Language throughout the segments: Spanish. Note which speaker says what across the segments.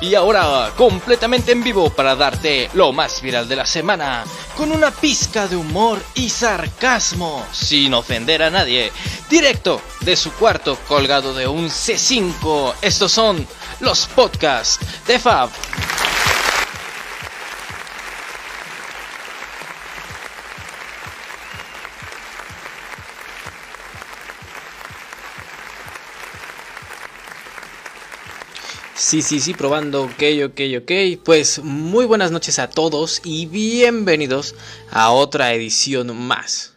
Speaker 1: Y ahora, completamente en vivo para darte lo más viral de la semana, con una pizca de humor y sarcasmo, sin ofender a nadie, directo de su cuarto colgado de un C5. Estos son los podcasts de Fab. Sí, sí, sí, probando, ok, ok, ok. Pues muy buenas noches a todos y bienvenidos a otra edición más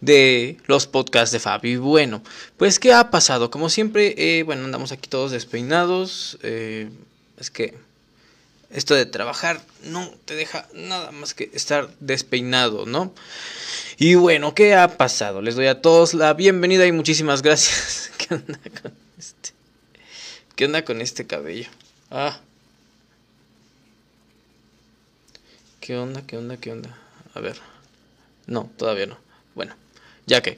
Speaker 1: de los podcasts de Fabi. Bueno, pues ¿qué ha pasado? Como siempre, eh, bueno, andamos aquí todos despeinados. Eh, es que esto de trabajar no te deja nada más que estar despeinado, ¿no? Y bueno, ¿qué ha pasado? Les doy a todos la bienvenida y muchísimas gracias. ¿Qué onda con? ¿Qué onda con este cabello? Ah. ¿Qué onda? ¿Qué onda? ¿Qué onda? A ver. No, todavía no. Bueno, ya que.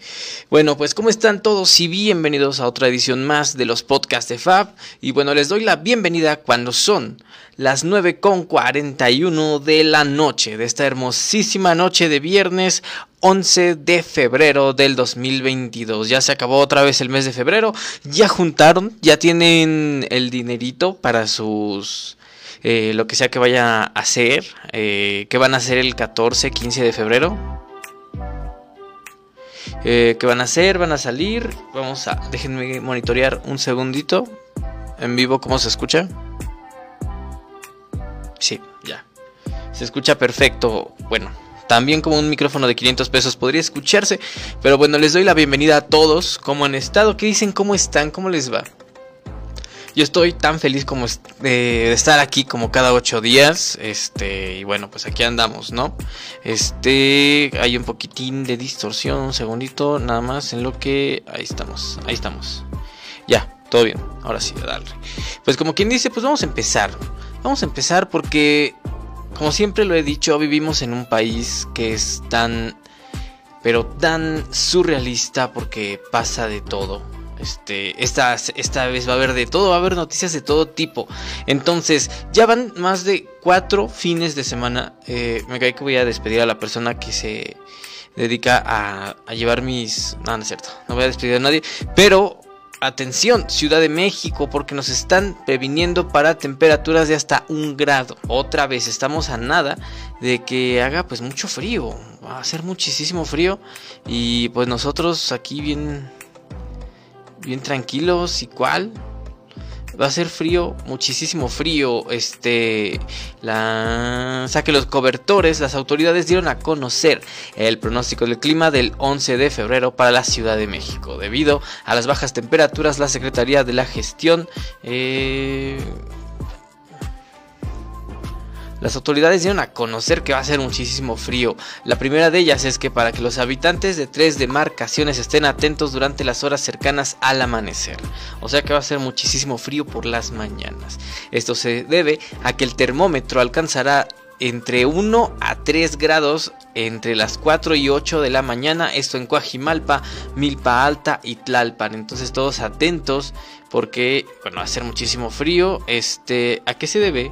Speaker 1: Bueno, pues ¿cómo están todos y bienvenidos a otra edición más de los podcasts de Fab? Y bueno, les doy la bienvenida cuando son las 9.41 de la noche, de esta hermosísima noche de viernes 11 de febrero del 2022. Ya se acabó otra vez el mes de febrero, ya juntaron, ya tienen el dinerito para sus... Eh, lo que sea que vaya a hacer, eh, que van a hacer el 14, 15 de febrero. Eh, ¿Qué van a hacer? Van a salir. Vamos a. Déjenme monitorear un segundito. En vivo, ¿cómo se escucha? Sí, ya. Se escucha perfecto. Bueno, también como un micrófono de 500 pesos podría escucharse. Pero bueno, les doy la bienvenida a todos. ¿Cómo han estado? ¿Qué dicen? ¿Cómo están? ¿Cómo les va? Yo estoy tan feliz como de estar aquí como cada ocho días. Este, y bueno, pues aquí andamos, ¿no? Este, hay un poquitín de distorsión, un segundito, nada más en lo que. Ahí estamos, ahí estamos. Ya, todo bien. Ahora sí, a darle. Pues como quien dice, pues vamos a empezar. Vamos a empezar porque, como siempre lo he dicho, vivimos en un país que es tan, pero tan surrealista porque pasa de todo. Este, esta, esta vez va a haber de todo, va a haber noticias de todo tipo. Entonces, ya van más de cuatro fines de semana. Eh, me cae que voy a despedir a la persona que se dedica a, llevar mis... No, no es cierto, no voy a despedir a nadie. Pero Atención, Ciudad de México, porque nos están previniendo para temperaturas de hasta un grado. Otra vez, estamos a nada de que haga pues mucho frío. Va a hacer muchísimo frío. Y pues nosotros aquí bien, bien tranquilos y cuál va a ser frío, muchísimo frío. Este, la, o sea que los cobertores, las autoridades dieron a conocer el pronóstico del clima del 11 de febrero para la Ciudad de México. Debido a las bajas temperaturas, la Secretaría de la Gestión eh, las autoridades dieron a conocer que va a ser muchísimo frío. La primera de ellas es que para que los habitantes de tres demarcaciones estén atentos durante las horas cercanas al amanecer. O sea que va a ser muchísimo frío por las mañanas. Esto se debe a que el termómetro alcanzará entre 1 a 3 grados entre las 4 y 8 de la mañana. Esto en Coajimalpa, Milpa Alta y Tlalpan. Entonces todos atentos porque bueno, va a ser muchísimo frío. Este, ¿a qué se debe?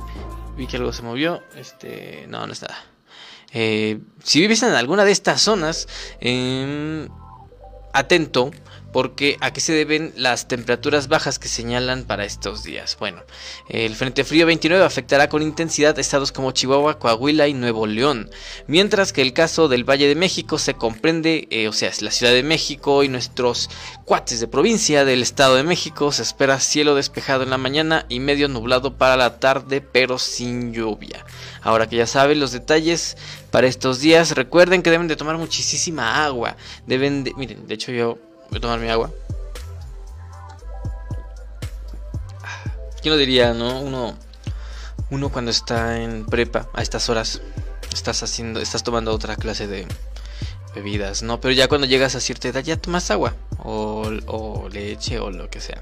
Speaker 1: Vi que algo se movió. Este, no, no está. Eh, si vives en alguna de estas zonas, eh, atento porque a qué se deben las temperaturas bajas que señalan para estos días. Bueno, el Frente Frío 29 afectará con intensidad estados como Chihuahua, Coahuila y Nuevo León, mientras que el caso del Valle de México se comprende, eh, o sea, es la Ciudad de México y nuestros cuates de provincia del Estado de México, se espera cielo despejado en la mañana y medio nublado para la tarde, pero sin lluvia. Ahora que ya saben los detalles para estos días, recuerden que deben de tomar muchísima agua. Deben de, miren, de hecho yo Voy a tomar mi agua. ¿Quién lo diría, no? Uno, uno cuando está en prepa a estas horas estás haciendo, estás tomando otra clase de bebidas, ¿no? Pero ya cuando llegas a cierta edad ya tomas agua o, o leche o lo que sea.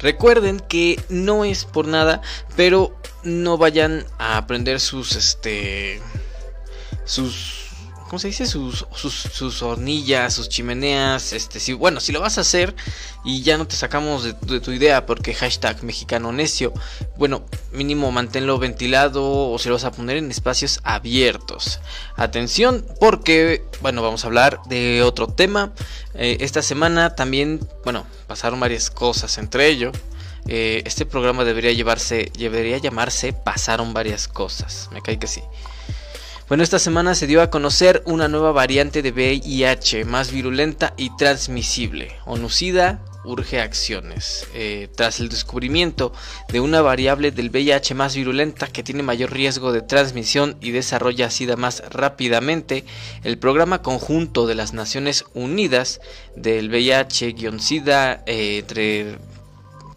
Speaker 1: Recuerden que no es por nada, pero no vayan a aprender sus, este, sus ¿cómo se dice? Sus, sus, hornillas, sus chimeneas, este, si, bueno, si lo vas a hacer y ya no te sacamos de, tu idea porque hashtag mexicano necio, bueno, mínimo manténlo ventilado o si lo vas a poner en espacios abiertos. Atención porque, bueno, vamos a hablar de otro tema. Eh, esta semana también, bueno, pasaron varias cosas, entre ello, eh, este programa debería llevarse, debería llamarse Pasaron varias cosas. Me cae que sí. Bueno, esta semana se dio a conocer una nueva variante de VIH más virulenta y transmisible. Onucida urge acciones. Eh, tras el descubrimiento de una variable del VIH más virulenta que tiene mayor riesgo de transmisión y desarrolla SIDA más rápidamente, el programa conjunto de las Naciones Unidas del VIH-SIDA eh, entre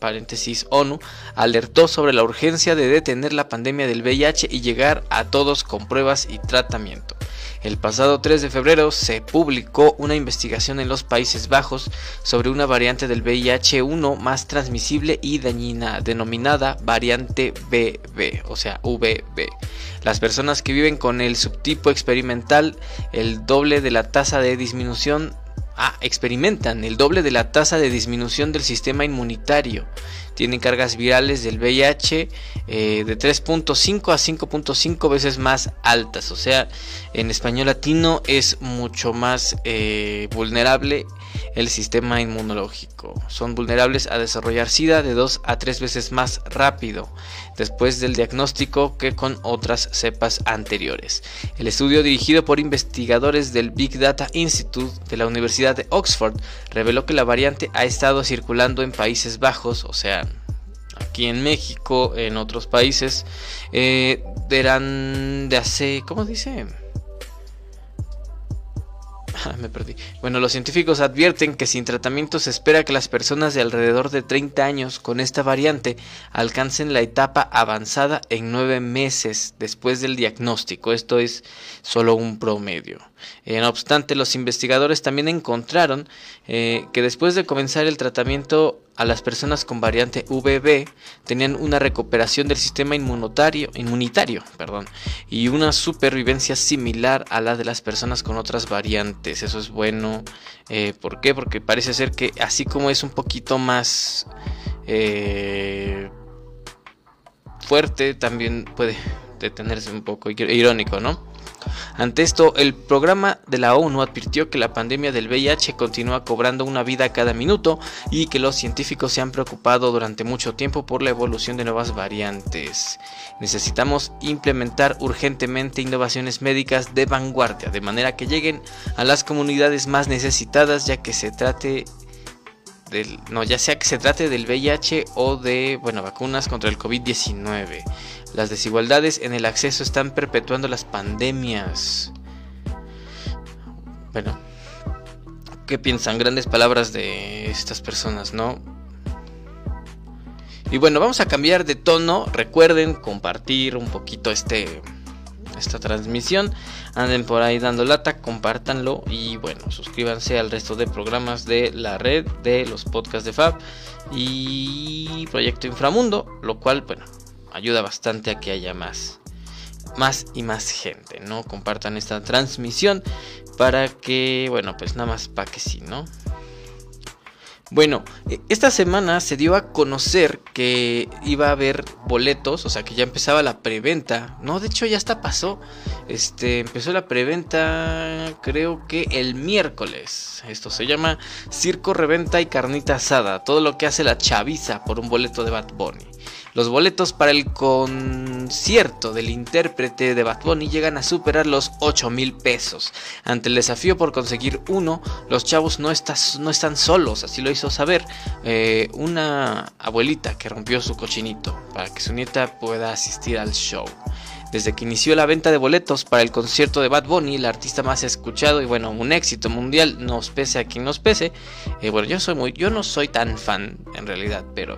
Speaker 1: paréntesis ONU, alertó sobre la urgencia de detener la pandemia del VIH y llegar a todos con pruebas y tratamiento. El pasado 3 de febrero se publicó una investigación en los Países Bajos sobre una variante del VIH-1 más transmisible y dañina denominada variante BB, o sea, VB. Las personas que viven con el subtipo experimental el doble de la tasa de disminución Ah, experimentan el doble de la tasa de disminución del sistema inmunitario. Tienen cargas virales del VIH eh, de 3.5 a 5.5 veces más altas. O sea, en español latino es mucho más eh, vulnerable el sistema inmunológico. Son vulnerables a desarrollar SIDA de 2 a 3 veces más rápido después del diagnóstico que con otras cepas anteriores. El estudio dirigido por investigadores del Big Data Institute de la Universidad de Oxford reveló que la variante ha estado circulando en Países Bajos, o sea, aquí en México, en otros países, eh, eran de hace, ¿cómo dice? me perdí. Bueno, los científicos advierten que sin tratamiento se espera que las personas de alrededor de 30 años con esta variante alcancen la etapa avanzada en 9 meses después del diagnóstico. Esto es solo un promedio. Eh, no obstante, los investigadores también encontraron eh, que después de comenzar el tratamiento a las personas con variante VB tenían una recuperación del sistema inmunitario, inmunitario perdón, y una supervivencia similar a la de las personas con otras variantes. Eso es bueno. Eh, ¿Por qué? Porque parece ser que así como es un poquito más fuerte, también puede detenerse un poco irónico, ¿no? Ante esto, el programa de la ONU advirtió que la pandemia del VIH continúa cobrando una vida cada minuto y que los científicos se han preocupado durante mucho tiempo por la evolución de nuevas variantes. Necesitamos implementar urgentemente innovaciones médicas de vanguardia, de manera que lleguen a las comunidades más necesitadas, ya que se trate del, no, ya sea que se trate del VIH o de, bueno, vacunas contra el COVID-19. Las desigualdades en el acceso están perpetuando las pandemias. Bueno, ¿qué piensan? Grandes palabras de estas personas, ¿no? Y bueno, vamos a cambiar de tono. Recuerden compartir un poquito este esta transmisión. Anden por ahí dando lata, compártanlo y bueno, suscríbanse al resto de programas de la red de los podcasts de Fab y Proyecto Inframundo, lo cual, bueno, ayuda bastante a que haya más más y más gente, ¿no? Compartan esta transmisión para que, bueno, pues nada más para que sí, ¿no? Bueno, e, esta semana se dio a conocer que iba a haber boletos, o sea que ya empezaba la preventa. No, de hecho ya hasta pasó. Este, empezó la preventa creo que el miércoles. Esto se llama Circo Reventa y Carnita Asada, todo lo que hace la chaviza por un boleto de Bad Bunny. Los boletos para el concierto del intérprete de Bad Bunny llegan a superar los 8 mil pesos. Ante el desafío por conseguir uno, los chavos no, no están solos, así lo hizo saber eh, una abuelita que rompió su cochinito para que su nieta pueda asistir al show. Desde que inició la venta de boletos para el concierto de Bad Bunny, el artista más escuchado y bueno, un éxito mundial, nos pese a quien nos pese. Eh, bueno, yo soy muy, yo no soy tan fan en realidad, pero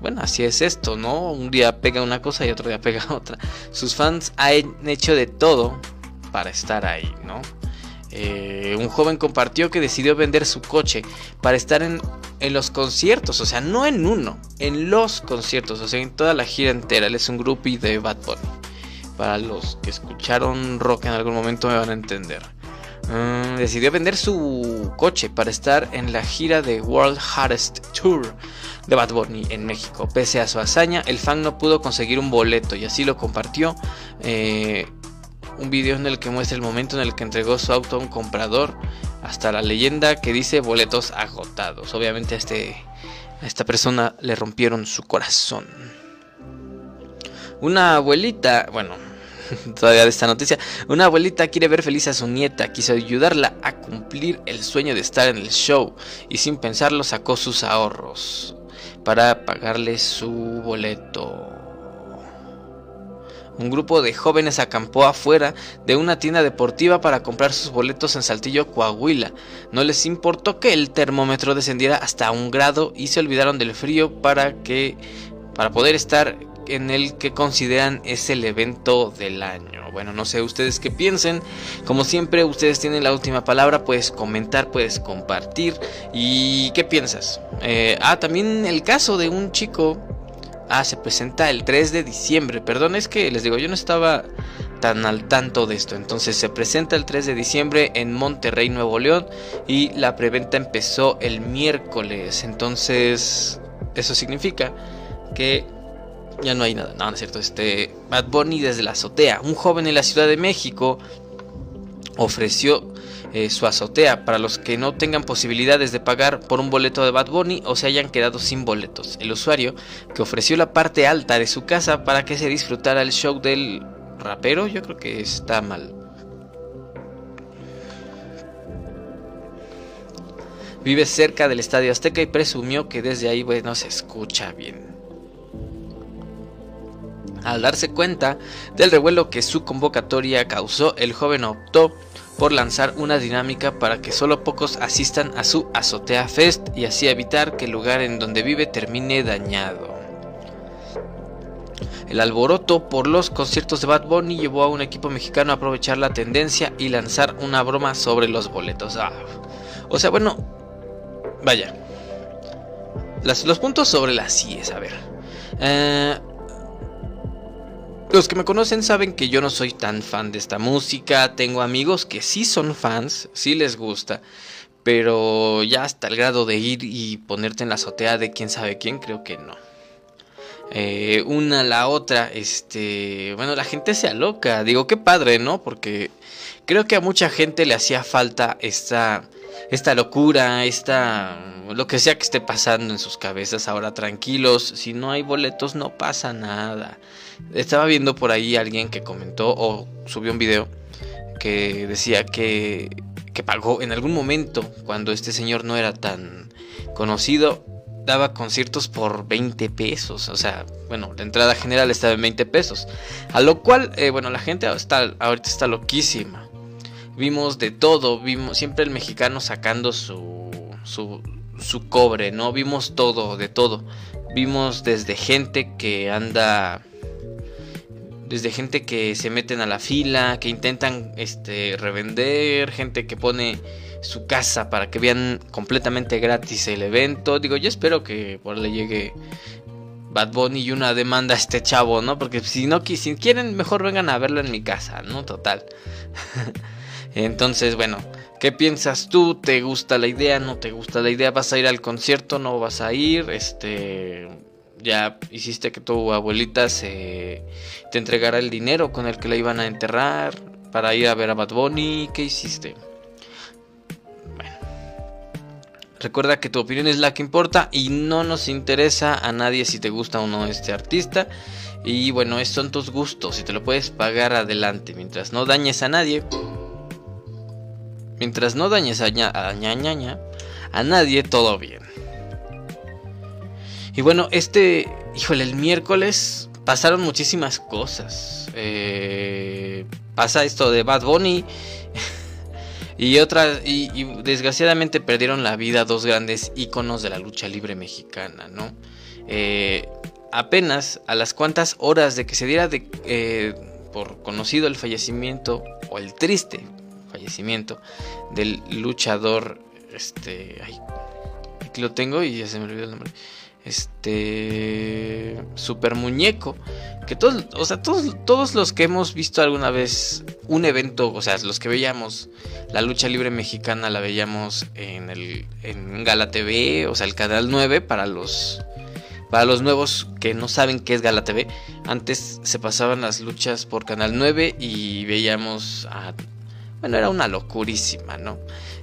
Speaker 1: bueno, así es esto, ¿no? Un día pega una cosa y otro día pega otra. Sus fans han hecho de todo para estar ahí, ¿no? Eh, un joven compartió que decidió vender su coche para estar en, en, los conciertos, o sea, no en uno, en los conciertos, o sea, en toda la gira entera. Él es un groupie de Bad Bunny Para los que escucharon rock en algún momento me van a entender. Mm, decidió vender su coche para estar en la gira de World Hardest Tour de Bad Bunny en México. Pese a su hazaña, el fan no pudo conseguir un boleto y así lo compartió. Eh, un video en el que muestra el momento en el que entregó su auto a un comprador. Hasta la leyenda que dice boletos agotados. Obviamente a, este, a esta persona le rompieron su corazón. Una abuelita, bueno, todavía de esta noticia. Una abuelita quiere ver feliz a su nieta, quiso ayudarla a cumplir el sueño de estar en el show y sin pensarlo sacó sus ahorros para pagarle su boleto. Un grupo de jóvenes acampó afuera de una tienda deportiva para comprar sus boletos en Saltillo, Coahuila. No les importó que el termómetro descendiera hasta un grado y se olvidaron del frío para que para poder estar en el que consideran es el evento del año. Bueno, no sé ustedes qué piensen. Como siempre, ustedes tienen la última palabra. Puedes comentar, puedes compartir. ¿Y qué piensas? Eh, ah, también el caso de un chico. Ah, se presenta el 3 de diciembre. Perdón, es que les digo, yo no estaba tan al tanto de esto. Entonces se presenta el 3 de diciembre en Monterrey, Nuevo León. Y la preventa empezó el miércoles. Entonces, eso significa que ya no hay nada, no, no es cierto. Este, Bad Bunny desde la azotea. Un joven en la Ciudad de México ofreció eh, su azotea para los que no tengan posibilidades de pagar por un boleto de Bad Bunny o se hayan quedado sin boletos. El usuario que ofreció la parte alta de su casa para que se disfrutara el show del rapero, yo creo que está mal. Vive cerca del Estadio Azteca y presumió que desde ahí bueno, se escucha bien. Al darse cuenta del revuelo que su convocatoria causó, el joven optó por lanzar una dinámica para que solo pocos asistan a su Azotea Fest y así evitar que el lugar en donde vive termine dañado. El alboroto por los conciertos de Bad Bunny llevó a un equipo mexicano a aprovechar la tendencia y lanzar una broma sobre los boletos. Ah, o sea, bueno, vaya. los puntos sobre las CIES, a ver. Eh, los que me conocen saben que yo no soy tan fan de esta música. Tengo amigos que sí son fans, sí les gusta. Pero ya hasta el grado de ir y ponerte en la azotea de quién sabe quién, creo que no. Eh, una la otra, este, bueno, la gente se aloca. Digo, qué padre, ¿no? Porque creo que a mucha gente le hacía falta esta, esta locura, esta, lo que sea que esté pasando en sus cabezas. Ahora tranquilos, si no hay boletos no pasa nada. Estaba viendo por ahí alguien que comentó o subió un video que decía que, que pagó en algún momento, cuando este señor no era tan conocido, daba conciertos por 20 pesos. O sea, bueno, la entrada general estaba en 20 pesos. A lo cual, eh, bueno, la gente está, ahorita está loquísima. Vimos de todo, vimos siempre el mexicano sacando su, su, su cobre, ¿no? Vimos todo, de todo. Vimos desde gente que anda desde gente que se meten a la fila, que intentan este, revender, gente que pone su casa para que vean completamente gratis el evento. Digo, yo espero que por le llegue Bad Bunny y una demanda a este chavo, ¿no? Porque si no si quieren, mejor vengan a verlo en mi casa, ¿no? Total. Entonces, bueno, ¿qué piensas tú? ¿Te gusta la idea? ¿No te gusta la idea? ¿Vas a ir al concierto? ¿No vas a ir? Este ya hiciste que tu abuelita se te entregara el dinero con el que la iban a enterrar para ir a ver a Bad Bunny. ¿Qué hiciste? Recuerda que tu opinión es la que importa y no nos interesa a nadie si te gusta o no este artista. Y bueno, estos son tus gustos. Si te lo puedes pagar adelante. Mientras no dañes a nadie. Mientras no dañes a, a, a nadie, todo bien. Y bueno, este, híjole, el miércoles pasaron muchísimas cosas. Eh, pasa esto de Bad Bunny. y otras, y, desgraciadamente perdieron la vida dos grandes íconos de la lucha libre mexicana, ¿no? Eh, apenas a las cuantas horas de que se diera de, eh, por conocido el fallecimiento, o el triste fallecimiento, del luchador, este, ay, aquí lo tengo y ya se me olvidó el nombre. Este super muñeco que todos o sea todos todos los que hemos visto alguna vez un evento o sea los que veíamos la lucha libre mexicana la veíamos en el en Gala TV o sea el canal 9 para los para los nuevos que no saben qué es Gala TV antes se pasaban las luchas por canal 9 y veíamos a bueno era una locurísima no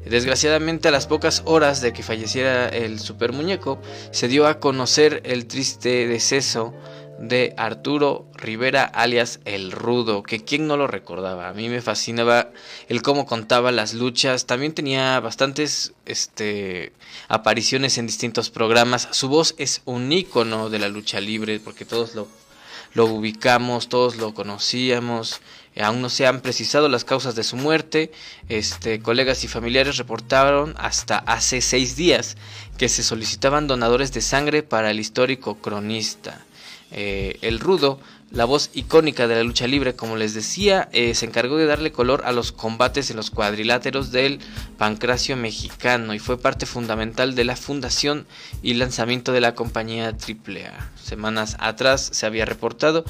Speaker 1: Desgraciadamente a las pocas horas de que falleciera el super muñeco, se dio a conocer el triste deceso de Arturo Rivera alias El Rudo, que quien no lo recordaba. A mí me fascinaba el cómo contaba las luchas. También tenía bastantes este, apariciones en distintos programas. Su voz es un ícono de la lucha libre porque todos lo, lo ubicamos, todos lo conocíamos. Eh, aún no se han precisado las causas de su muerte. Este, colegas y familiares reportaron hasta hace seis días que se solicitaban donadores de sangre para el histórico cronista. Eh, el rudo la voz icónica de la lucha libre, como les decía, eh, se encargó de darle color a los combates en los cuadriláteros del pancracio mexicano y fue parte fundamental de la fundación y lanzamiento de la compañía AAA. Semanas atrás se había reportado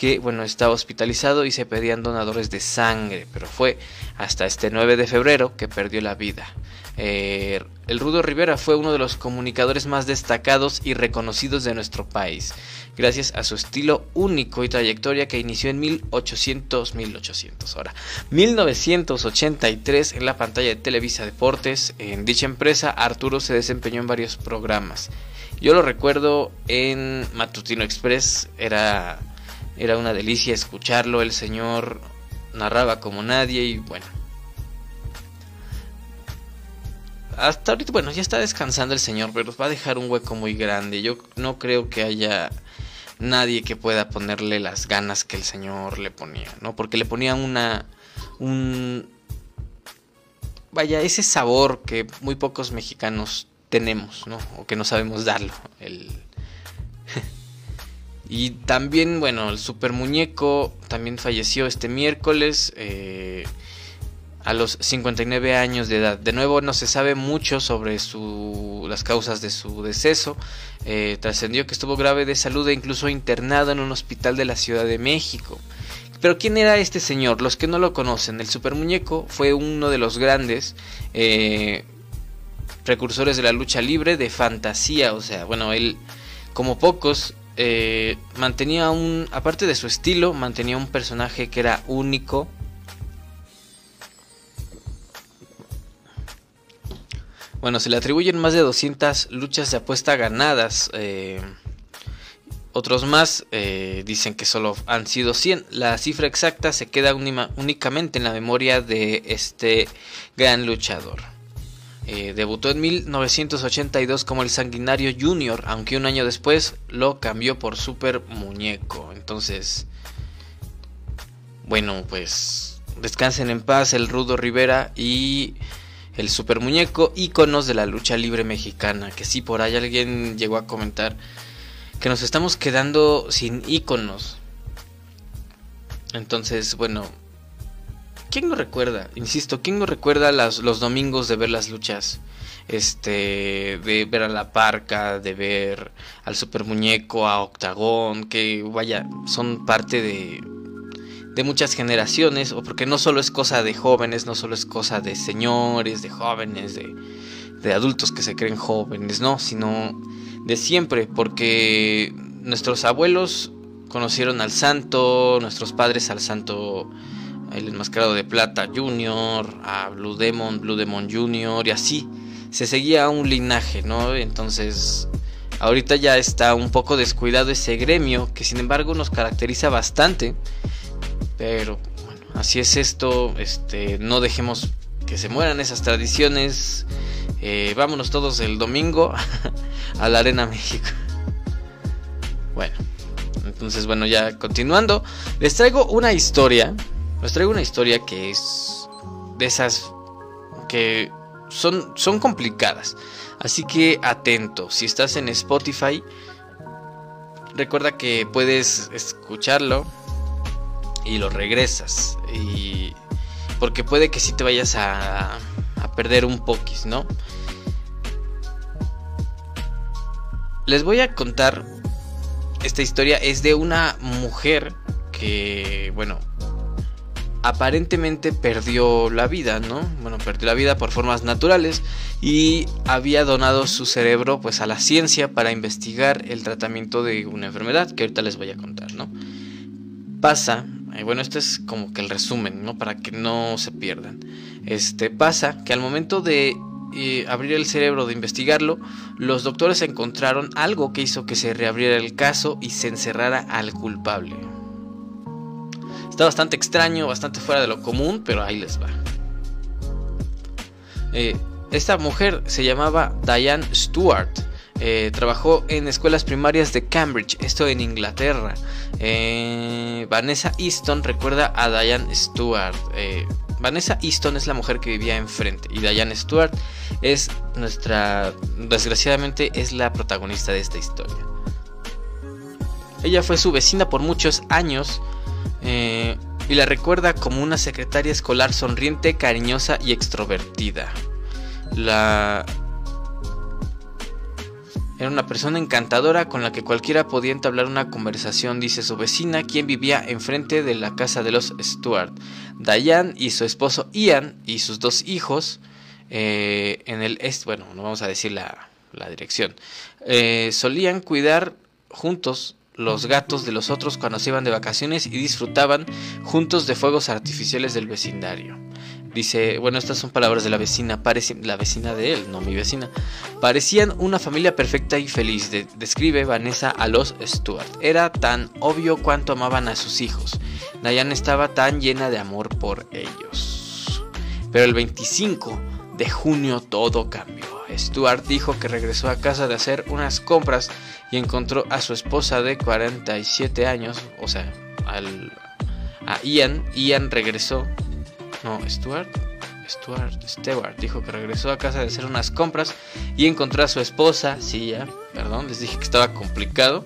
Speaker 1: que bueno, estaba hospitalizado y se pedían donadores de sangre, pero fue hasta este 9 de febrero que perdió la vida. Eh, el Rudo Rivera fue uno de los comunicadores más destacados y reconocidos de nuestro país, gracias a su estilo único y trayectoria que inició en 1800, 1800 ahora, 1983 en la pantalla de Televisa Deportes. En dicha empresa, Arturo se desempeñó en varios programas. Yo lo recuerdo en Matutino Express, era, era una delicia escucharlo, el señor narraba como nadie y bueno, hasta ahorita, bueno, ya está descansando el señor, pero va a dejar un hueco muy grande. Yo no creo que haya nadie que pueda ponerle las ganas que el señor le ponía, ¿no? Porque le ponía una. un. Vaya, ese sabor que muy pocos mexicanos tenemos, ¿no? O que no sabemos darlo. El. y también, bueno, el super muñeco también falleció este miércoles. Eh a los 59 años de edad. De nuevo no se sabe mucho sobre su, las causas de su deceso. Eh, trascendió que estuvo grave de salud e incluso internado en un hospital de la Ciudad de México. Pero ¿quién era este señor? Los que no lo conocen, el super muñeco fue uno de los grandes eh, precursores de la lucha libre de fantasía. O sea, bueno, él como pocos eh, mantenía un, aparte de su estilo, mantenía un personaje que era único Bueno, se le atribuyen más de 200 luchas de apuesta ganadas. Eh, otros más eh, dicen que solo han sido 100. La cifra exacta se queda únicamente en la memoria de este gran luchador. Eh, debutó en 1982 como el Sanguinario Junior, aunque un año después lo cambió por Super Muñeco. Entonces, bueno, pues descansen en paz el Rudo Rivera y el super muñeco, íconos de la lucha libre mexicana. Que sí, por ahí alguien llegó a comentar que nos estamos quedando sin íconos. Entonces, bueno, ¿quién no recuerda? Insisto, ¿quién no recuerda los domingos de ver las luchas? Este, de ver a la parca, de ver al super muñeco, a Octagón, que vaya, son parte de, de muchas generaciones, o porque no solo es cosa de jóvenes, no solo es cosa de señores, de jóvenes, de, de adultos que se creen jóvenes, no, sino de siempre, porque nuestros abuelos conocieron al santo, nuestros padres al santo, el enmascarado de plata junior, a Blue Demon, Blue Demon junior, y así se seguía un linaje, ¿no? Entonces, ahorita ya está un poco descuidado ese gremio, que sin embargo nos caracteriza bastante pero bueno, así es esto. Este, no dejemos que se mueran esas tradiciones. Eh, vámonos todos el domingo a la Arena México. Bueno, entonces bueno, ya continuando, les traigo una historia. Les traigo una historia que es de esas que son, son complicadas. Así que atento, si estás en Spotify, recuerda que puedes escucharlo y lo regresas. Y porque puede que si te vayas a, a perder un poquis, ¿no? les voy a contar. Esta historia es de una mujer que, bueno, aparentemente perdió la vida, ¿no? Bueno, perdió la vida por formas naturales y había donado su cerebro pues a la ciencia para investigar el tratamiento de una enfermedad que ahorita les voy a contar, ¿no? Pasa, eh, bueno, este es como que el resumen, ¿no? Para que no se pierdan. Este pasa que al momento de eh, abrir el cerebro de investigarlo, los doctores encontraron algo que hizo que se reabriera el caso y se encerrara al culpable. Está bastante extraño, bastante fuera de lo común, pero ahí les va. Eh, esta mujer se llamaba Diane Stewart. Eh, trabajó en escuelas primarias de Cambridge, esto en Inglaterra. Eh, Vanessa Easton recuerda a Diane Stewart. Vanessa Easton es la mujer que vivía enfrente y Diane Stewart es nuestra, desgraciadamente, es la protagonista de esta historia. Ella fue su vecina por muchos años eh, y la recuerda como una secretaria escolar sonriente, cariñosa y extrovertida. La... Era una persona encantadora con la que cualquiera podía entablar una conversación, dice su vecina, quien vivía enfrente de la casa de los Stuart. Diane y su esposo Ian y sus dos hijos eh, en el este, bueno, no vamos a decir la, dirección, eh, solían cuidar juntos los gatos de los otros cuando se iban de vacaciones y disfrutaban juntos de fuegos artificiales del vecindario. Dice, bueno, estas son palabras de la vecina, parece, la vecina de él, no mi vecina. Parecían una familia perfecta y feliz, describe Vanessa a los Stuart. Era tan obvio cuánto amaban a sus hijos. Diane estaba tan llena de amor por ellos. Pero el 25 de junio todo cambió. Stuart dijo que regresó a casa de hacer unas compras y encontró a su esposa de 47 años, o sea, al, a Ian. Ian regresó. No, Stuart. Stuart, Stewart dijo que regresó a casa de hacer unas compras y encontró a su esposa, sí, ya, perdón, les dije que estaba complicado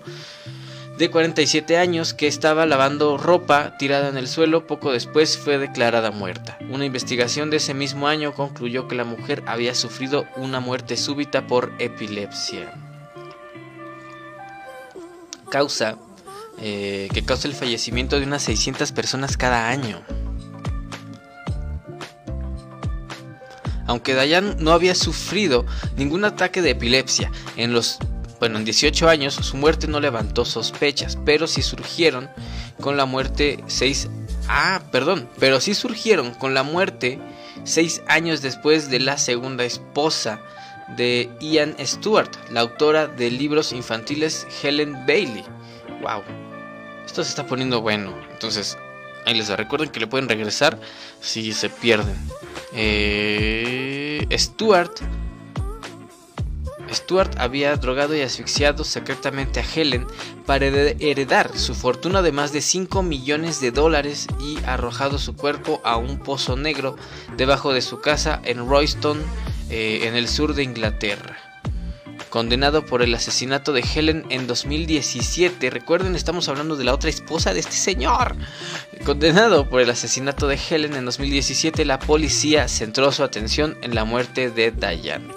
Speaker 1: de 47 años que estaba lavando ropa tirada en el suelo poco después fue declarada muerta. Una investigación de ese mismo año concluyó que la mujer había sufrido una muerte súbita por epilepsia. Causa eh, que causa el fallecimiento de unas 600 personas cada año. Aunque Dayan no había sufrido ningún ataque de epilepsia en los bueno, en 18 años su muerte no levantó sospechas, pero sí surgieron con la muerte 6 Ah, perdón, pero sí surgieron con la muerte 6 años después de la segunda esposa de Ian Stewart, la autora de libros infantiles Helen Bailey. Wow. Esto se está poniendo bueno. Entonces, ahí les recuerden que le pueden regresar si se pierden. Eh, Stewart Stuart había drogado y asfixiado secretamente a Helen para heredar su fortuna de más de 5 millones de dólares y arrojado su cuerpo a un pozo negro debajo de su casa en Royston, eh, en el sur de Inglaterra. Condenado por el asesinato de Helen en 2017. Recuerden, estamos hablando de la otra esposa de este señor. Condenado por el asesinato de Helen en 2017, la policía centró su atención en la muerte de Diane.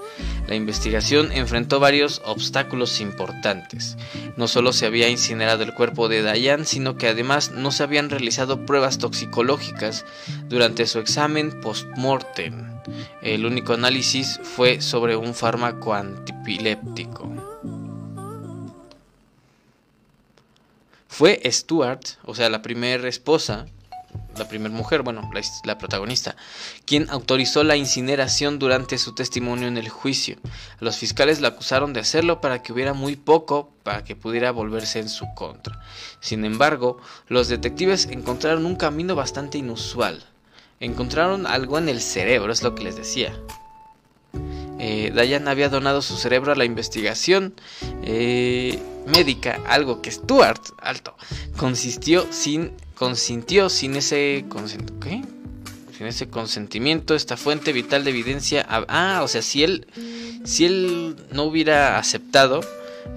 Speaker 1: La investigación enfrentó varios obstáculos importantes. No solo se había incinerado el cuerpo de Diane, sino que además no se habían realizado pruebas toxicológicas durante su examen post-mortem. El único análisis fue sobre un fármaco antipiléptico. Fue Stuart, o sea, la primera esposa, la primera mujer, bueno, la, protagonista, quien autorizó la incineración durante su testimonio en el juicio. Los fiscales la acusaron de hacerlo para que hubiera muy poco para que pudiera volverse en su contra. Sin embargo, los detectives encontraron un camino bastante inusual. Encontraron algo en el cerebro, es lo que les decía. Eh, Diane había donado su cerebro a la investigación eh, médica, algo que Stuart, alto, consistió sin consintió sin ese ¿qué? sin ese consentimiento esta fuente vital de evidencia ah o sea si él si él no hubiera aceptado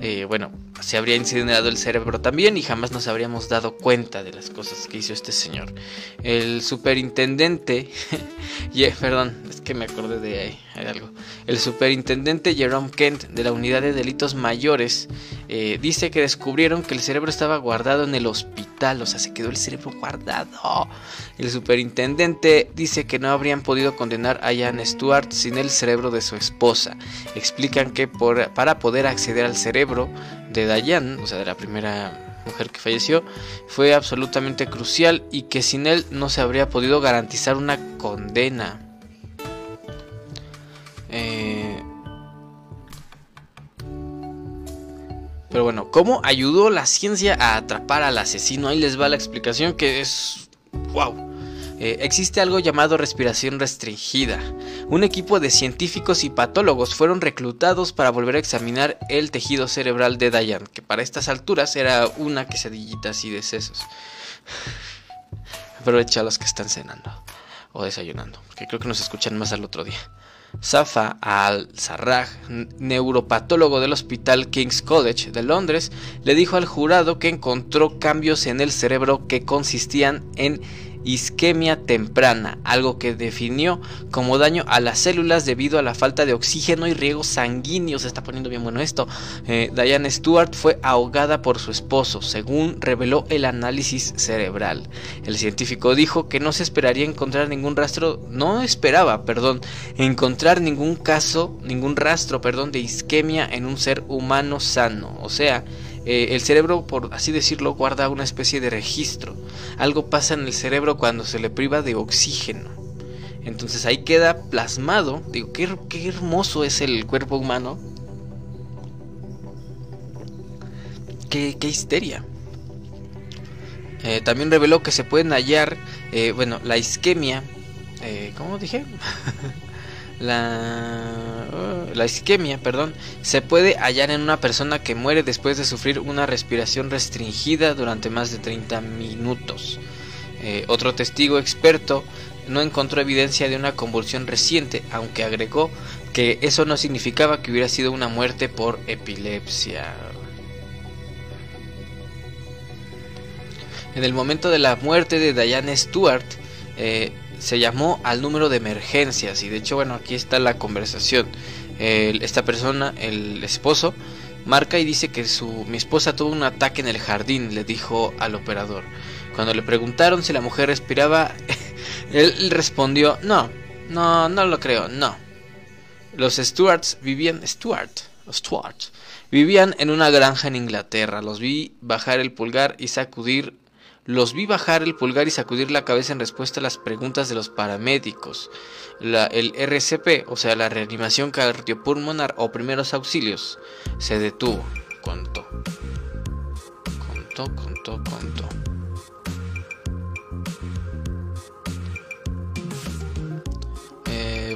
Speaker 1: eh, bueno, se habría incinerado el cerebro también y jamás nos habríamos dado cuenta de las cosas que hizo este señor. El superintendente, perdón, es que me acordé de ahí, algo. El superintendente Jerome Kent de la unidad de delitos mayores eh, dice que descubrieron que el cerebro estaba guardado en el hospital, o sea, se quedó el cerebro guardado. El superintendente dice que no habrían podido condenar a Jan Stewart sin el cerebro de su esposa. Explican que para poder acceder al cerebro de Diane, o sea, de la primera mujer que falleció, fue absolutamente crucial y que sin él no se habría podido garantizar una condena. Eh, pero bueno, ¿cómo ayudó la ciencia a atrapar al asesino? Ahí les va la explicación que es... ¡Wow! Eh, existe algo llamado respiración restringida. Un equipo de científicos y patólogos fueron reclutados para volver a examinar el tejido cerebral de Diane, que para estas alturas era una quesadillita así de sesos. Aprovecha los que están cenando o desayunando, porque creo que nos escuchan más al otro día. Safa al-Sarraj, neuropatólogo del Hospital King's College de Londres, le dijo al jurado que encontró cambios en el cerebro que consistían en isquemia temprana, algo que definió como daño a las células debido a la falta de oxígeno y riego sanguíneo. Se está poniendo bien bueno esto. Eh, Diane Stewart fue ahogada por su esposo, según reveló el análisis cerebral. El científico dijo que no se esperaría encontrar ningún rastro, no esperaba, perdón, encontrar ningún caso, ningún rastro, perdón, de isquemia en un ser humano sano. O sea, eh, el cerebro, por así decirlo, guarda una especie de registro. Algo pasa en el cerebro cuando se le priva de oxígeno. Entonces ahí queda plasmado. Digo, qué, hermoso es el cuerpo humano. Qué, histeria. Eh, también reveló que se pueden hallar, eh, bueno, la isquemia. ¿Cómo dije? La, uh, la isquemia, perdón, se puede hallar en una persona que muere después de sufrir una respiración restringida durante más de 30 minutos. Eh, otro testigo experto no encontró evidencia de una convulsión reciente, aunque agregó que eso no significaba que hubiera sido una muerte por epilepsia. En el momento de la muerte de Diane Stewart, eh, se llamó al número de emergencias y de hecho bueno aquí está la conversación. Esta persona el esposo marca y dice que su mi esposa tuvo un ataque en el jardín le dijo al operador. Cuando le preguntaron si la mujer respiraba él respondió no no no lo creo no los Stuarts vivían Stuart Stuart vivían en una granja en Inglaterra. Los vi bajar el pulgar y sacudir los vi bajar el pulgar y sacudir la cabeza en respuesta a las preguntas de los paramédicos. el RCP, o sea, la reanimación cardiopulmonar o primeros auxilios, se detuvo. Contó. Contó, contó, contó.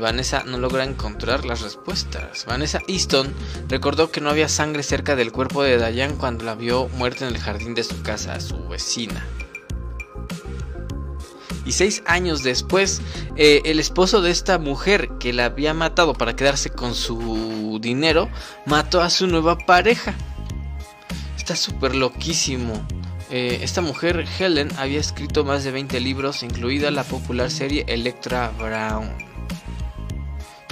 Speaker 1: Vanessa no logra encontrar las respuestas. Vanessa Easton recordó que no había sangre cerca del cuerpo de Diane cuando la vio muerta en el jardín de su casa, su vecina. Y seis años después, eh, el esposo de esta mujer que la había matado para quedarse con su dinero, mató a su nueva pareja. Está súper loquísimo. Eh, esta mujer, Helen, había escrito más de 20 libros, incluida la popular serie Electra Brown.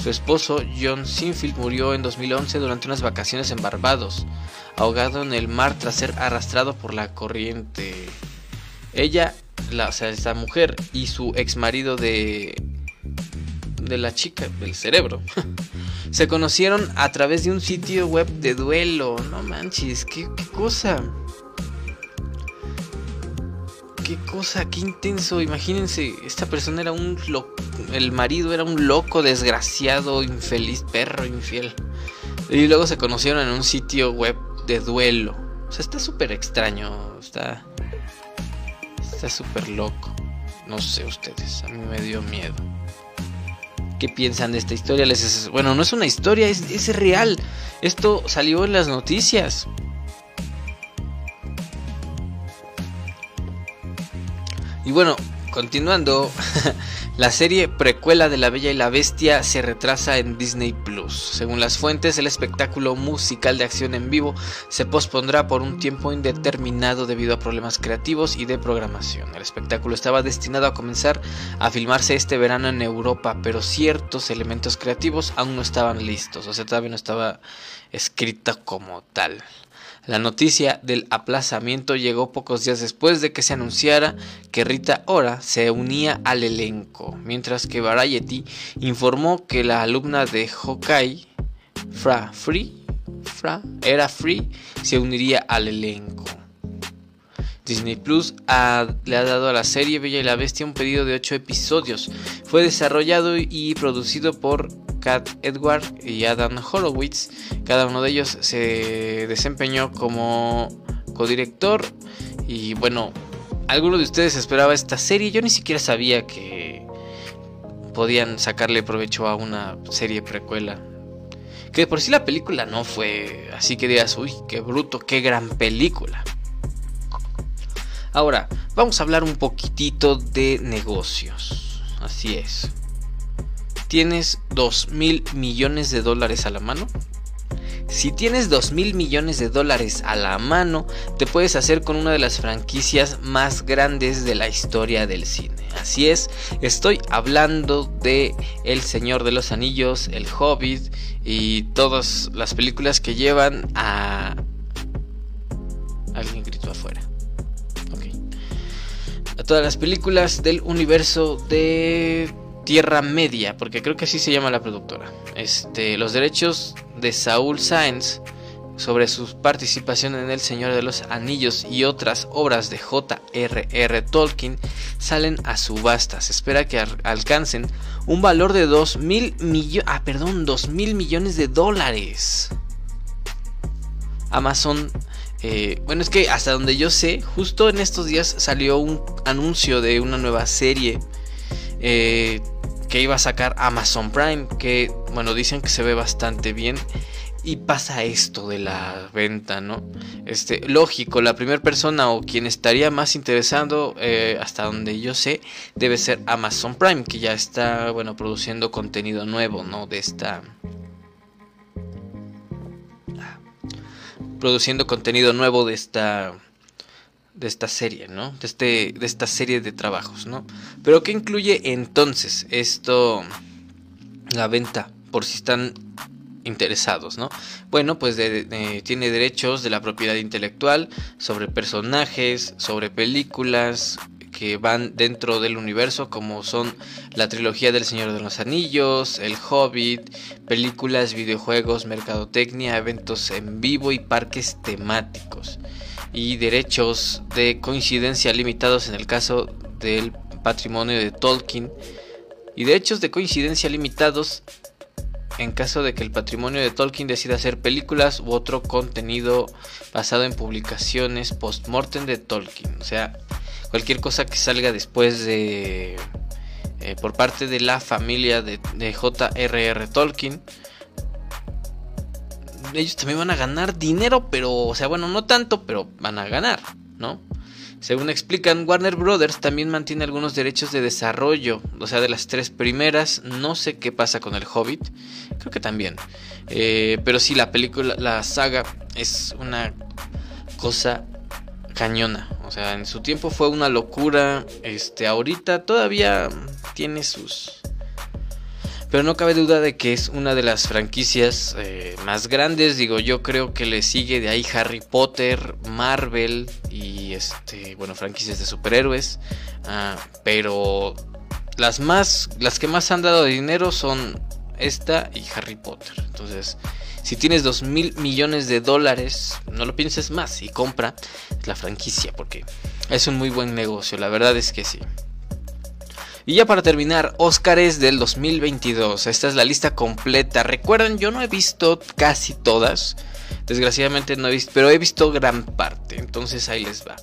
Speaker 1: Su esposo, John Sinfield, murió en 2011 durante unas vacaciones en Barbados, ahogado en el mar tras ser arrastrado por la corriente. Ella la, o sea, esta mujer y su ex marido de, de la chica, del cerebro, se conocieron a través de un sitio web de duelo. No manches, qué, cosa. Qué cosa, qué intenso. Imagínense, esta persona era un loco. El marido era un loco, desgraciado, infeliz, perro, infiel. Y luego se conocieron en un sitio web de duelo. O sea, está súper extraño. Está está súper loco. No sé ustedes, a mí me dio miedo. ¿Qué piensan de esta historia? Les bueno, no es una historia, es, es real. Esto salió en las noticias. Y bueno, continuando, La serie precuela de La Bella y la Bestia se retrasa en Disney Plus. Según las fuentes, el espectáculo musical de acción en vivo se pospondrá por un tiempo indeterminado debido a problemas creativos y de programación. El espectáculo estaba destinado a comenzar a filmarse este verano en Europa, pero ciertos elementos creativos aún no estaban listos, o sea, todavía no estaba escrito como tal. La noticia del aplazamiento llegó pocos días después de que se anunciara que Rita Ora se unía al elenco, mientras que Variety informó que la alumna de Hawkeye, Fra Free, Fra, era Free, se uniría al elenco. Disney Plus le ha dado a la serie Bella y la Bestia un pedido de 8 episodios. Fue desarrollado y producido por Kat Edward y Adam Horowitz. Cada uno de ellos se desempeñó como codirector. Y bueno, ¿alguno de ustedes esperaba esta serie? Yo ni siquiera sabía que podían sacarle provecho a una serie precuela. Que por sí la película no fue así que digas, uy, qué bruto, qué gran película. Ahora, vamos a hablar un poquitito de negocios. Así es tienes 2 mil millones de dólares a la mano? Si tienes 2 mil millones de dólares a la mano, te puedes hacer con una de las franquicias más grandes de la historia del cine. Así es, estoy hablando de El Señor de los Anillos, El Hobbit y todas las películas que llevan a... Alguien gritó afuera. A todas las películas del universo de Tierra Media, porque creo que así se llama la productora. Este, los derechos de Saúl Sáenz sobre su participación en El Señor de los Anillos y otras obras de J.R.R. Tolkien salen a subasta. Se espera que alcancen un valor de 2 mil. Ah, perdón, 2 mil millones de dólares. Amazon. Eh, bueno, es que hasta donde yo sé, justo en estos días salió un anuncio de una nueva serie eh, que iba a sacar Amazon Prime, que bueno, dicen que se ve bastante bien. Y pasa esto de la venta, ¿no? Este, lógico, la primera persona o quien estaría más interesado, eh, hasta donde yo sé, debe ser Amazon Prime, que ya está, bueno, produciendo contenido nuevo, ¿no? De esta... Produciendo contenido nuevo de esta de esta serie, ¿no? De, este, de esta serie de trabajos, ¿no? Pero ¿qué incluye entonces esto, la venta, por si están interesados, ¿no? Bueno, pues tiene derechos de la propiedad intelectual sobre personajes, sobre películas que van dentro del universo, como son la trilogía del Señor de los Anillos, El Hobbit, películas, videojuegos, mercadotecnia, eventos en vivo y parques temáticos y derechos de coincidencia limitados en el caso del patrimonio de Tolkien y derechos de coincidencia limitados en caso de que el patrimonio de Tolkien decida hacer películas u otro contenido basado en publicaciones post-mortem de Tolkien. O sea, cualquier cosa que salga después de... Eh, por parte de la familia de, J.R.R. Tolkien ellos también van a ganar dinero, pero, o sea, bueno, no tanto, pero van a ganar, ¿no? Según explican, Warner Brothers también mantiene algunos derechos de desarrollo, o sea, de las tres primeras. No sé qué pasa con el Hobbit, creo que también. Eh, pero sí, la película, la saga es una cosa cañona. Sea, en su tiempo fue una locura. Este, ahorita todavía tiene sus pero no cabe duda de que es una de las franquicias eh, más grandes. Digo, yo creo que le sigue de ahí Harry Potter, Marvel y este, bueno, franquicias de superhéroes. Ah, pero las más, las que más han dado dinero son esta y Harry Potter. Entonces, si tienes 2 mil millones de dólares, no lo pienses más y compra la franquicia porque es un muy buen negocio. La verdad es que sí. Y ya para terminar, Óscares del 2022. Esta es la lista completa. Recuerden, yo no he visto casi todas. Desgraciadamente no he visto, pero he visto gran parte. Entonces ahí les va.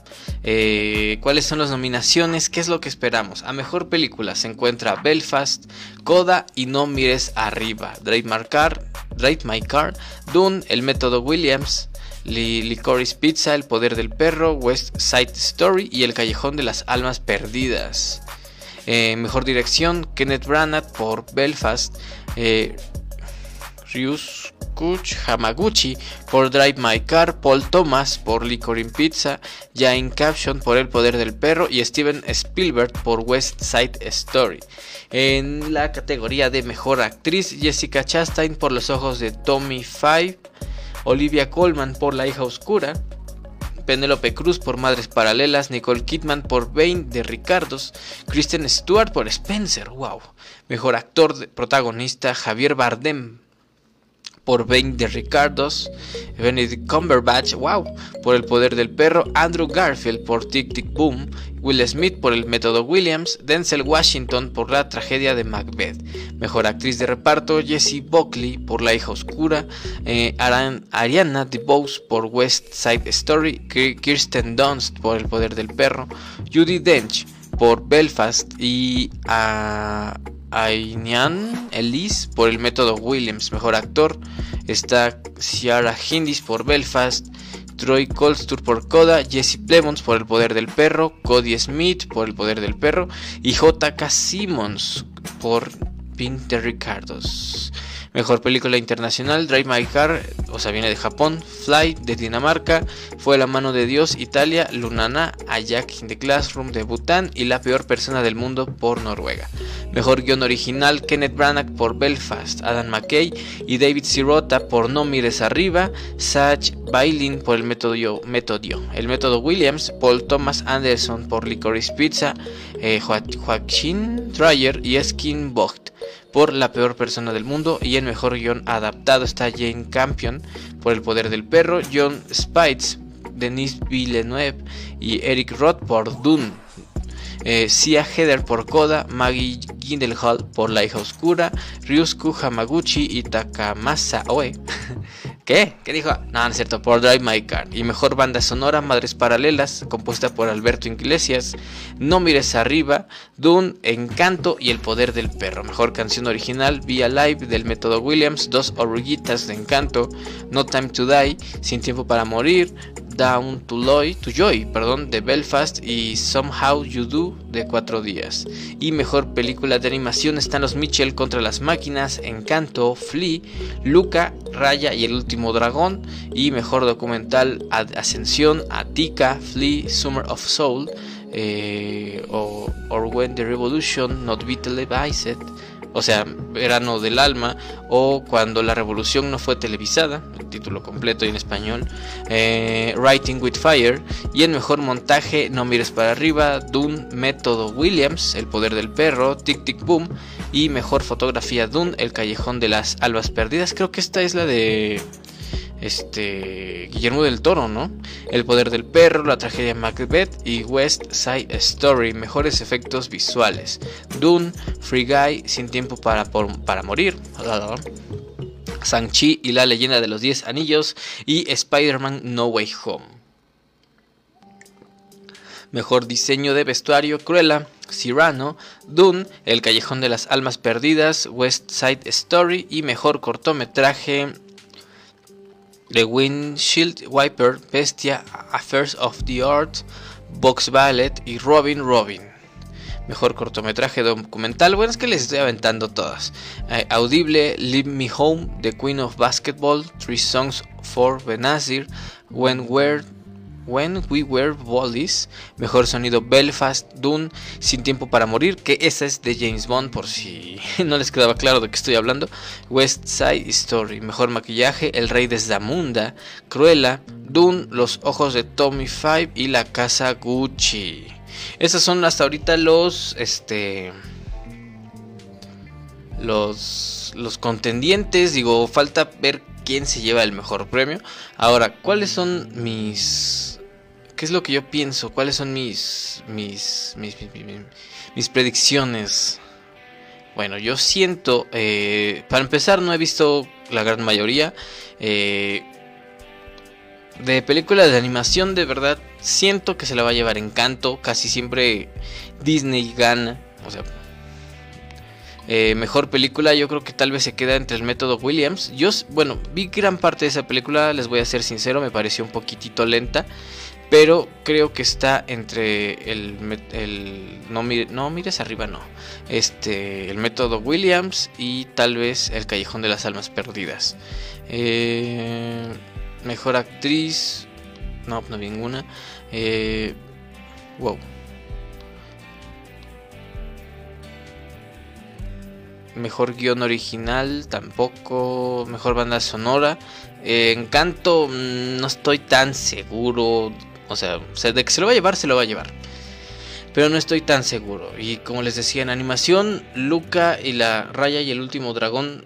Speaker 1: Eh, ¿Cuáles son las nominaciones? ¿Qué es lo que esperamos? A mejor película se encuentra Belfast, Coda y No mires arriba. Drive My Car, Drive My Car, Dune, El Método Williams. Licorice Pizza, El Poder del Perro, West Side Story y El Callejón de las Almas Perdidas. Eh, mejor dirección, Kenneth Branagh por Belfast. Eh, Ryus Kuch Hamaguchi por Drive My Car, Paul Thomas por Licorice Pizza, Jane Caption por El Poder del Perro y Steven Spielberg por West Side Story. En la categoría de Mejor Actriz, Jessica Chastain por Los Ojos de Tommy Five, Olivia Colman por La Hija Oscura, Penélope Cruz por Madres Paralelas, Nicole Kidman por Bane de Ricardos, Kristen Stewart por Spencer, wow. Mejor actor protagonista Javier Bardem por Bane de Ricardos, Benedict Cumberbatch, wow, por El Poder del Perro, Andrew Garfield por Tic Tic Boom, Will Smith por El Método Williams, Denzel Washington por La Tragedia de Macbeth, Mejor Actriz de Reparto, Jessie Buckley por La Hija Oscura, eh, Ariana DeBose por West Side Story, Kirsten Dunst por El Poder del Perro, Judy Dench por Belfast y a... Ainian Elise por el método Williams, mejor actor. Está Ciara Hindis por Belfast. Troy Colstur por Coda, Jesse Plemons por El Poder del Perro, Cody Smith por El Poder del Perro y J.K. Simmons por Pink de Ricardos. Mejor película internacional, Drive My Car, o sea, viene de Japón, Fly de Dinamarca, Fue la mano de Dios, Italia, Lunana, Ayak in the Classroom de Bután y La peor persona del mundo por Noruega. Mejor guion original, Kenneth Branagh por Belfast, Adam McKay y David Sirota por No mires arriba, Sach Bailin por el método, el método Williams, Paul Thomas Anderson por Licorice Pizza, eh, Joaquin Dreyer y Eskin Bocht por La peor persona del mundo y el mejor guion adaptado está Jane Campion por El poder del perro, John Spites, Denis Villeneuve y Eric Roth por Dune. Eh, Sia Heather por Koda, Maggie Gyllenhaal por La hija oscura, Ryusuke Hamaguchi y Takamasa Oe ¿Qué? ¿Qué dijo? No, no es cierto, por Drive My Car. Y mejor banda sonora, Madres Paralelas, compuesta por Alberto Iglesias. No mires arriba, Dune, Encanto y El Poder del Perro. Mejor canción original, Via Live del Método Williams, Dos Oruguitas de Encanto, No Time to Die, Sin Tiempo para Morir, Down to, Loy, to Joy, perdón, de Belfast y Somehow You Do de Cuatro Días. Y mejor película de animación están Los Mitchell contra las máquinas, Encanto, Flea, Luca, Raya y el último dragón. Y mejor documental Ascensión, Atika, Flea, Summer of Soul. Eh, o, or When the Revolution Not Be Televised o sea, Verano del Alma, o Cuando la Revolución no fue televisada, el título completo y en español, eh, Writing with Fire, y el mejor montaje, No mires para arriba, Dune, Método Williams, El poder del perro, Tic Tic Boom, y mejor fotografía, Dune, El callejón de las albas perdidas, creo que esta es la de este Guillermo del Toro, ¿no? El poder del perro, la tragedia Macbeth y West Side Story, mejores efectos visuales. Dune, Free Guy, Sin tiempo para, para morir. Shang-Chi y la leyenda de los 10 anillos y Spider-Man No Way Home. Mejor diseño de vestuario, Cruella, Cyrano, Dune, El Callejón de las Almas Perdidas, West Side Story y mejor cortometraje The Windshield Wiper, Bestia, Affairs of the Art, Box Ballet y Robin Robin. Mejor cortometraje documental. Bueno, es que les estoy aventando todas. Eh, audible, Leave Me Home, The Queen of Basketball, Three Songs for Benazir, When We're When We Were Wallis, Mejor Sonido Belfast, Dune, Sin Tiempo para Morir, que esa es de James Bond por si no les quedaba claro de qué estoy hablando, West Side Story, Mejor Maquillaje, El Rey de Zamunda, Cruella, Dune, Los Ojos de Tommy Five y La Casa Gucci. Esos son hasta ahorita los, este, los, los contendientes, digo, falta ver quién se lleva el mejor premio. Ahora, ¿cuáles son mis ¿Qué es lo que yo pienso? ¿Cuáles son mis, mis, mis, predicciones? Bueno, yo siento, eh, para empezar no he visto la gran mayoría. Eh, de películas de animación, de verdad, siento que se la va a llevar Encanto. Casi siempre Disney gana. O sea, eh, mejor película, yo creo que tal vez se queda entre el método Williams. Yo, bueno, vi gran parte de esa película, les voy a ser sincero, me pareció un poquitito lenta pero creo que está entre el, no mires arriba no. Este el método Williams y tal vez el callejón de las almas perdidas. Eh, mejor actriz no no ninguna. Eh, wow. Mejor guion original tampoco. Mejor banda sonora. Eh, Encanto mm, no estoy tan seguro o sea, de que se lo va a llevar, se lo va a llevar. Pero no estoy tan seguro. Y como les decía, en animación, Luca y la raya y el último dragón.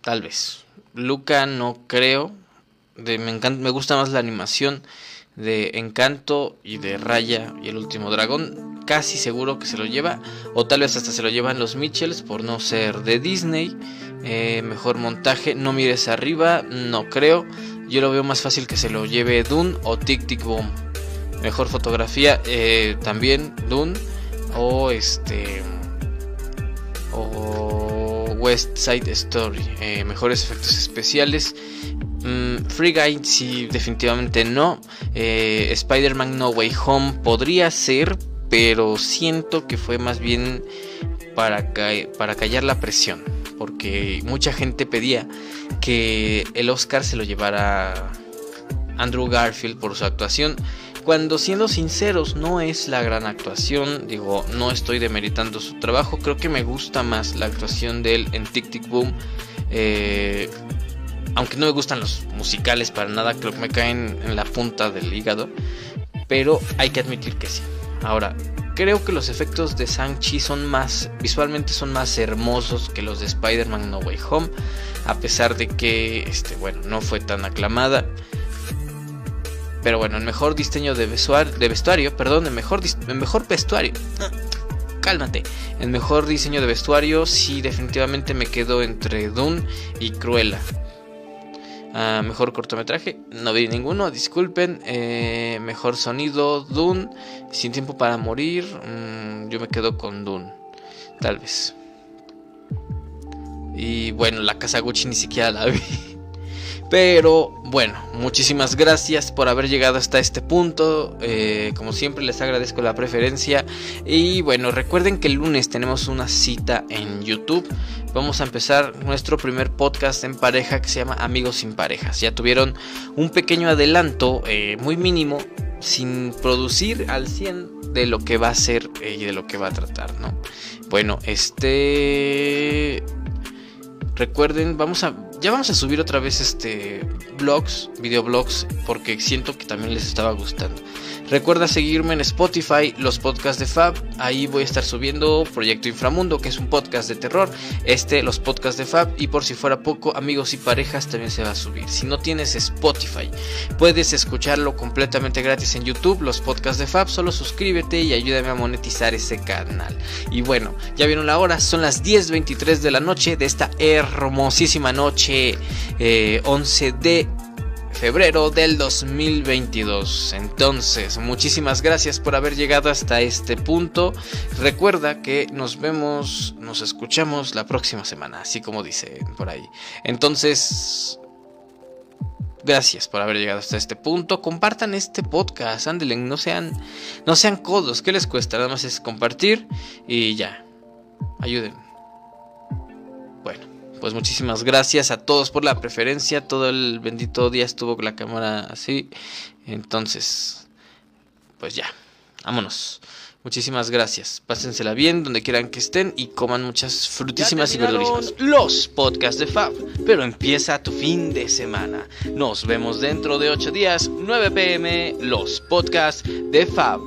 Speaker 1: Tal vez. Luca no creo. De, me, encanta, me gusta más la animación de Encanto y de Raya y el último dragón. Casi seguro que se lo lleva. O tal vez hasta se lo llevan los Mitchells por no ser de Disney. Eh, mejor montaje. No mires arriba. No creo. Yo lo veo más fácil que se lo lleve Dune o Tic Tic Boom. Mejor fotografía eh, también Dune o este o West Side Story. Eh, mejores efectos especiales. Mm, Free Guy sí definitivamente no. Eh, Spider-Man No Way Home podría ser, pero siento que fue más bien para, para callar la presión porque mucha gente pedía que el Oscar se lo llevara Andrew Garfield por su actuación. Cuando siendo sinceros no es la gran actuación, digo, no estoy demeritando su trabajo, creo que me gusta más la actuación de él en Tic Tic Boom. Eh, aunque no me gustan los musicales para nada, creo que me caen en la punta del hígado, pero hay que admitir que sí. Ahora, creo que los efectos de Shang-Chi son más, visualmente son más hermosos que los de Spider-Man No Way Home, a pesar de que, este, bueno, no fue tan aclamada. Pero bueno, el mejor diseño de vestuario, de vestuario perdón, el mejor, el mejor vestuario. Cálmate. El mejor diseño de vestuario sí definitivamente me quedo entre Dune y Cruella mejor cortometraje, no vi ninguno, disculpen. Eh, mejor sonido, Dune. Sin tiempo para morir, mm, yo me quedo con Dune, tal vez. Y bueno, la casa Gucci ni siquiera la vi. Pero bueno, muchísimas gracias por haber llegado hasta este punto. Eh, como siempre les agradezco la preferencia. Y bueno, recuerden que el lunes tenemos una cita en YouTube. Vamos a empezar nuestro primer podcast en pareja que se llama Amigos sin parejas. Ya tuvieron un pequeño adelanto eh, muy mínimo sin producir al 100 de lo que va a ser eh, y de lo que va a tratar, ¿no? Bueno, este... Recuerden, vamos a ya vamos a subir otra vez este blogs, videoblogs, porque siento que también les estaba gustando. Recuerda seguirme en Spotify, los podcasts de Fab. Ahí voy a estar subiendo Proyecto Inframundo, que es un podcast de terror. Este, los podcasts de Fab. Y por si fuera poco, amigos y parejas también se va a subir. Si no tienes Spotify, puedes escucharlo completamente gratis en YouTube, los podcasts de Fab. Solo suscríbete y ayúdame a monetizar ese canal. Y bueno, ya vieron la hora, son las 10.23 de la noche de esta hermosísima noche 11 eh, de febrero del 2022. Entonces, muchísimas gracias por haber llegado hasta este punto. Recuerda que nos vemos, nos escuchamos la próxima semana, así como dice por ahí. Entonces, Gracias por haber llegado hasta este punto. Compartan este podcast, ándelen, no sean, no sean codos. ¿Qué les cuesta? Nada más es compartir y ya. Ayuden. Pues muchísimas gracias a todos por la preferencia. Todo el bendito día estuvo con la cámara así. Entonces, pues ya, vámonos. Muchísimas gracias. Pásensela bien donde quieran que estén y coman muchas frutísimas y verdurísimas. Los podcasts de Fab. Pero empieza tu fin de semana. Nos vemos dentro de 8 días, 9 pm, los podcasts de Fab.